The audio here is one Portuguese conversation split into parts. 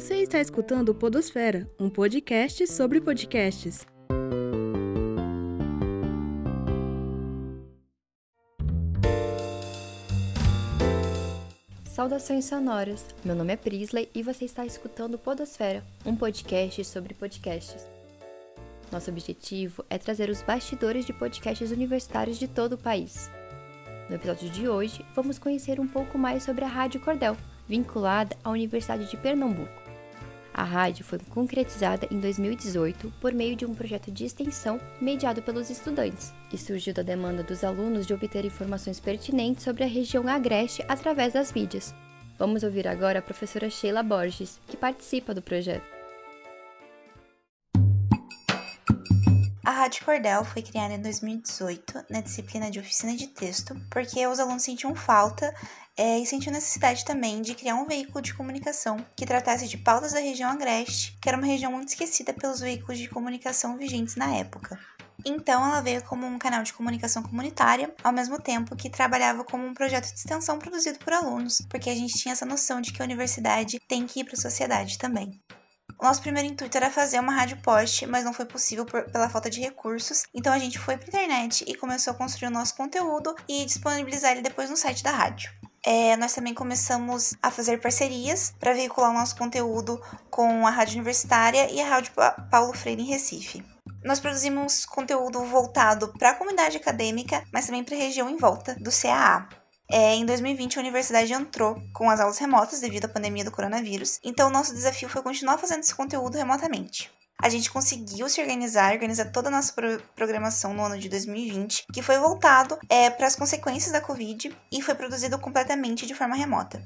Você está escutando Podosfera, um podcast sobre podcasts. Saudações sonoras. Meu nome é Prisley e você está escutando Podosfera, um podcast sobre podcasts. Nosso objetivo é trazer os bastidores de podcasts universitários de todo o país. No episódio de hoje, vamos conhecer um pouco mais sobre a Rádio Cordel, vinculada à Universidade de Pernambuco. A rádio foi concretizada em 2018 por meio de um projeto de extensão mediado pelos estudantes, e surgiu da demanda dos alunos de obter informações pertinentes sobre a região agreste através das mídias. Vamos ouvir agora a professora Sheila Borges, que participa do projeto. A Rádio Cordel foi criada em 2018 na disciplina de oficina de texto, porque os alunos sentiam falta é, e sentiu necessidade também de criar um veículo de comunicação que tratasse de pautas da região agreste, que era uma região muito esquecida pelos veículos de comunicação vigentes na época. Então, ela veio como um canal de comunicação comunitária, ao mesmo tempo que trabalhava como um projeto de extensão produzido por alunos, porque a gente tinha essa noção de que a universidade tem que ir para a sociedade também. O nosso primeiro intuito era fazer uma rádio post, mas não foi possível por, pela falta de recursos. Então a gente foi para internet e começou a construir o nosso conteúdo e disponibilizar ele depois no site da rádio. É, nós também começamos a fazer parcerias para veicular o nosso conteúdo com a Rádio Universitária e a Rádio Paulo Freire em Recife. Nós produzimos conteúdo voltado para a comunidade acadêmica, mas também para a região em volta do CAA. É, em 2020, a universidade entrou com as aulas remotas devido à pandemia do coronavírus, então o nosso desafio foi continuar fazendo esse conteúdo remotamente. A gente conseguiu se organizar, organizar toda a nossa pro programação no ano de 2020, que foi voltado é, para as consequências da Covid e foi produzido completamente de forma remota.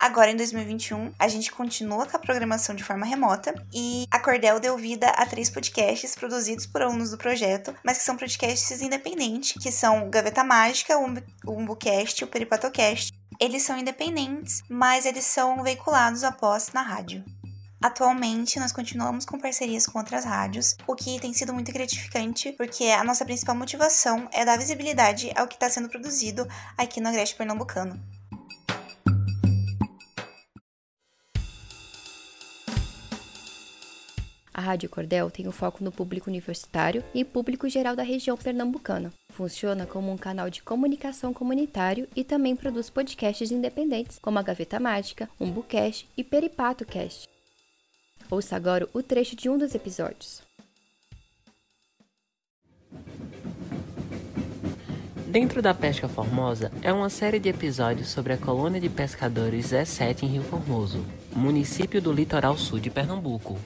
Agora, em 2021, a gente continua com a programação de forma remota e a Cordel deu vida a três podcasts produzidos por alunos do projeto, mas que são podcasts independentes, que são Gaveta Mágica, o Umbucast e o Peripatocast. Eles são independentes, mas eles são veiculados após na rádio. Atualmente, nós continuamos com parcerias com outras rádios, o que tem sido muito gratificante, porque a nossa principal motivação é dar visibilidade ao que está sendo produzido aqui no Agreste Pernambucano. A Rádio Cordel tem o um foco no público universitário e público geral da região pernambucana. Funciona como um canal de comunicação comunitário e também produz podcasts independentes, como a Gaveta Mágica, Umbucast e Peripato Cast. Ouça agora o trecho de um dos episódios. Dentro da Pesca Formosa é uma série de episódios sobre a colônia de pescadores Zé 7 em Rio Formoso, município do litoral sul de Pernambuco.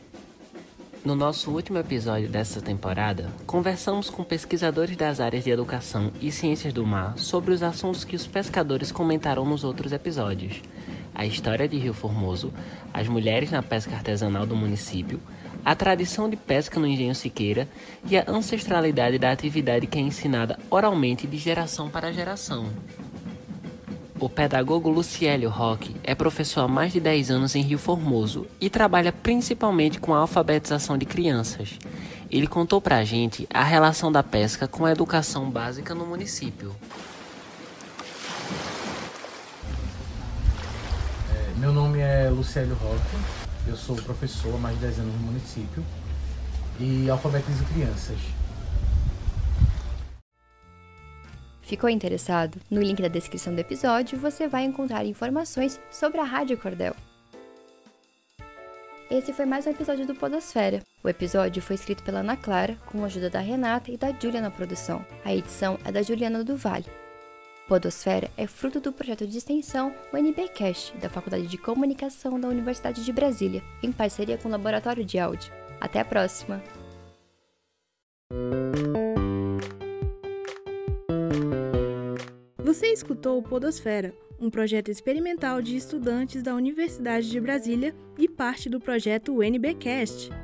No nosso último episódio dessa temporada, conversamos com pesquisadores das áreas de educação e ciências do mar sobre os assuntos que os pescadores comentaram nos outros episódios. A história de Rio Formoso, as mulheres na pesca artesanal do município, a tradição de pesca no Engenho Siqueira e a ancestralidade da atividade que é ensinada oralmente de geração para geração. O pedagogo Luciélio Roque é professor há mais de 10 anos em Rio Formoso e trabalha principalmente com a alfabetização de crianças. Ele contou pra gente a relação da pesca com a educação básica no município. Meu nome é Luciélio Roque, eu sou professor há mais de 10 anos no município e alfabetizo crianças. Ficou interessado? No link da descrição do episódio você vai encontrar informações sobre a Rádio Cordel. Esse foi mais um episódio do Podosfera. O episódio foi escrito pela Ana Clara, com a ajuda da Renata e da Júlia na produção. A edição é da Juliana do Vale. Podosfera é fruto do projeto de extensão UNBcast, da Faculdade de Comunicação da Universidade de Brasília, em parceria com o Laboratório de Áudio. Até a próxima! Você escutou o Podosfera, um projeto experimental de estudantes da Universidade de Brasília e parte do projeto UNBcast.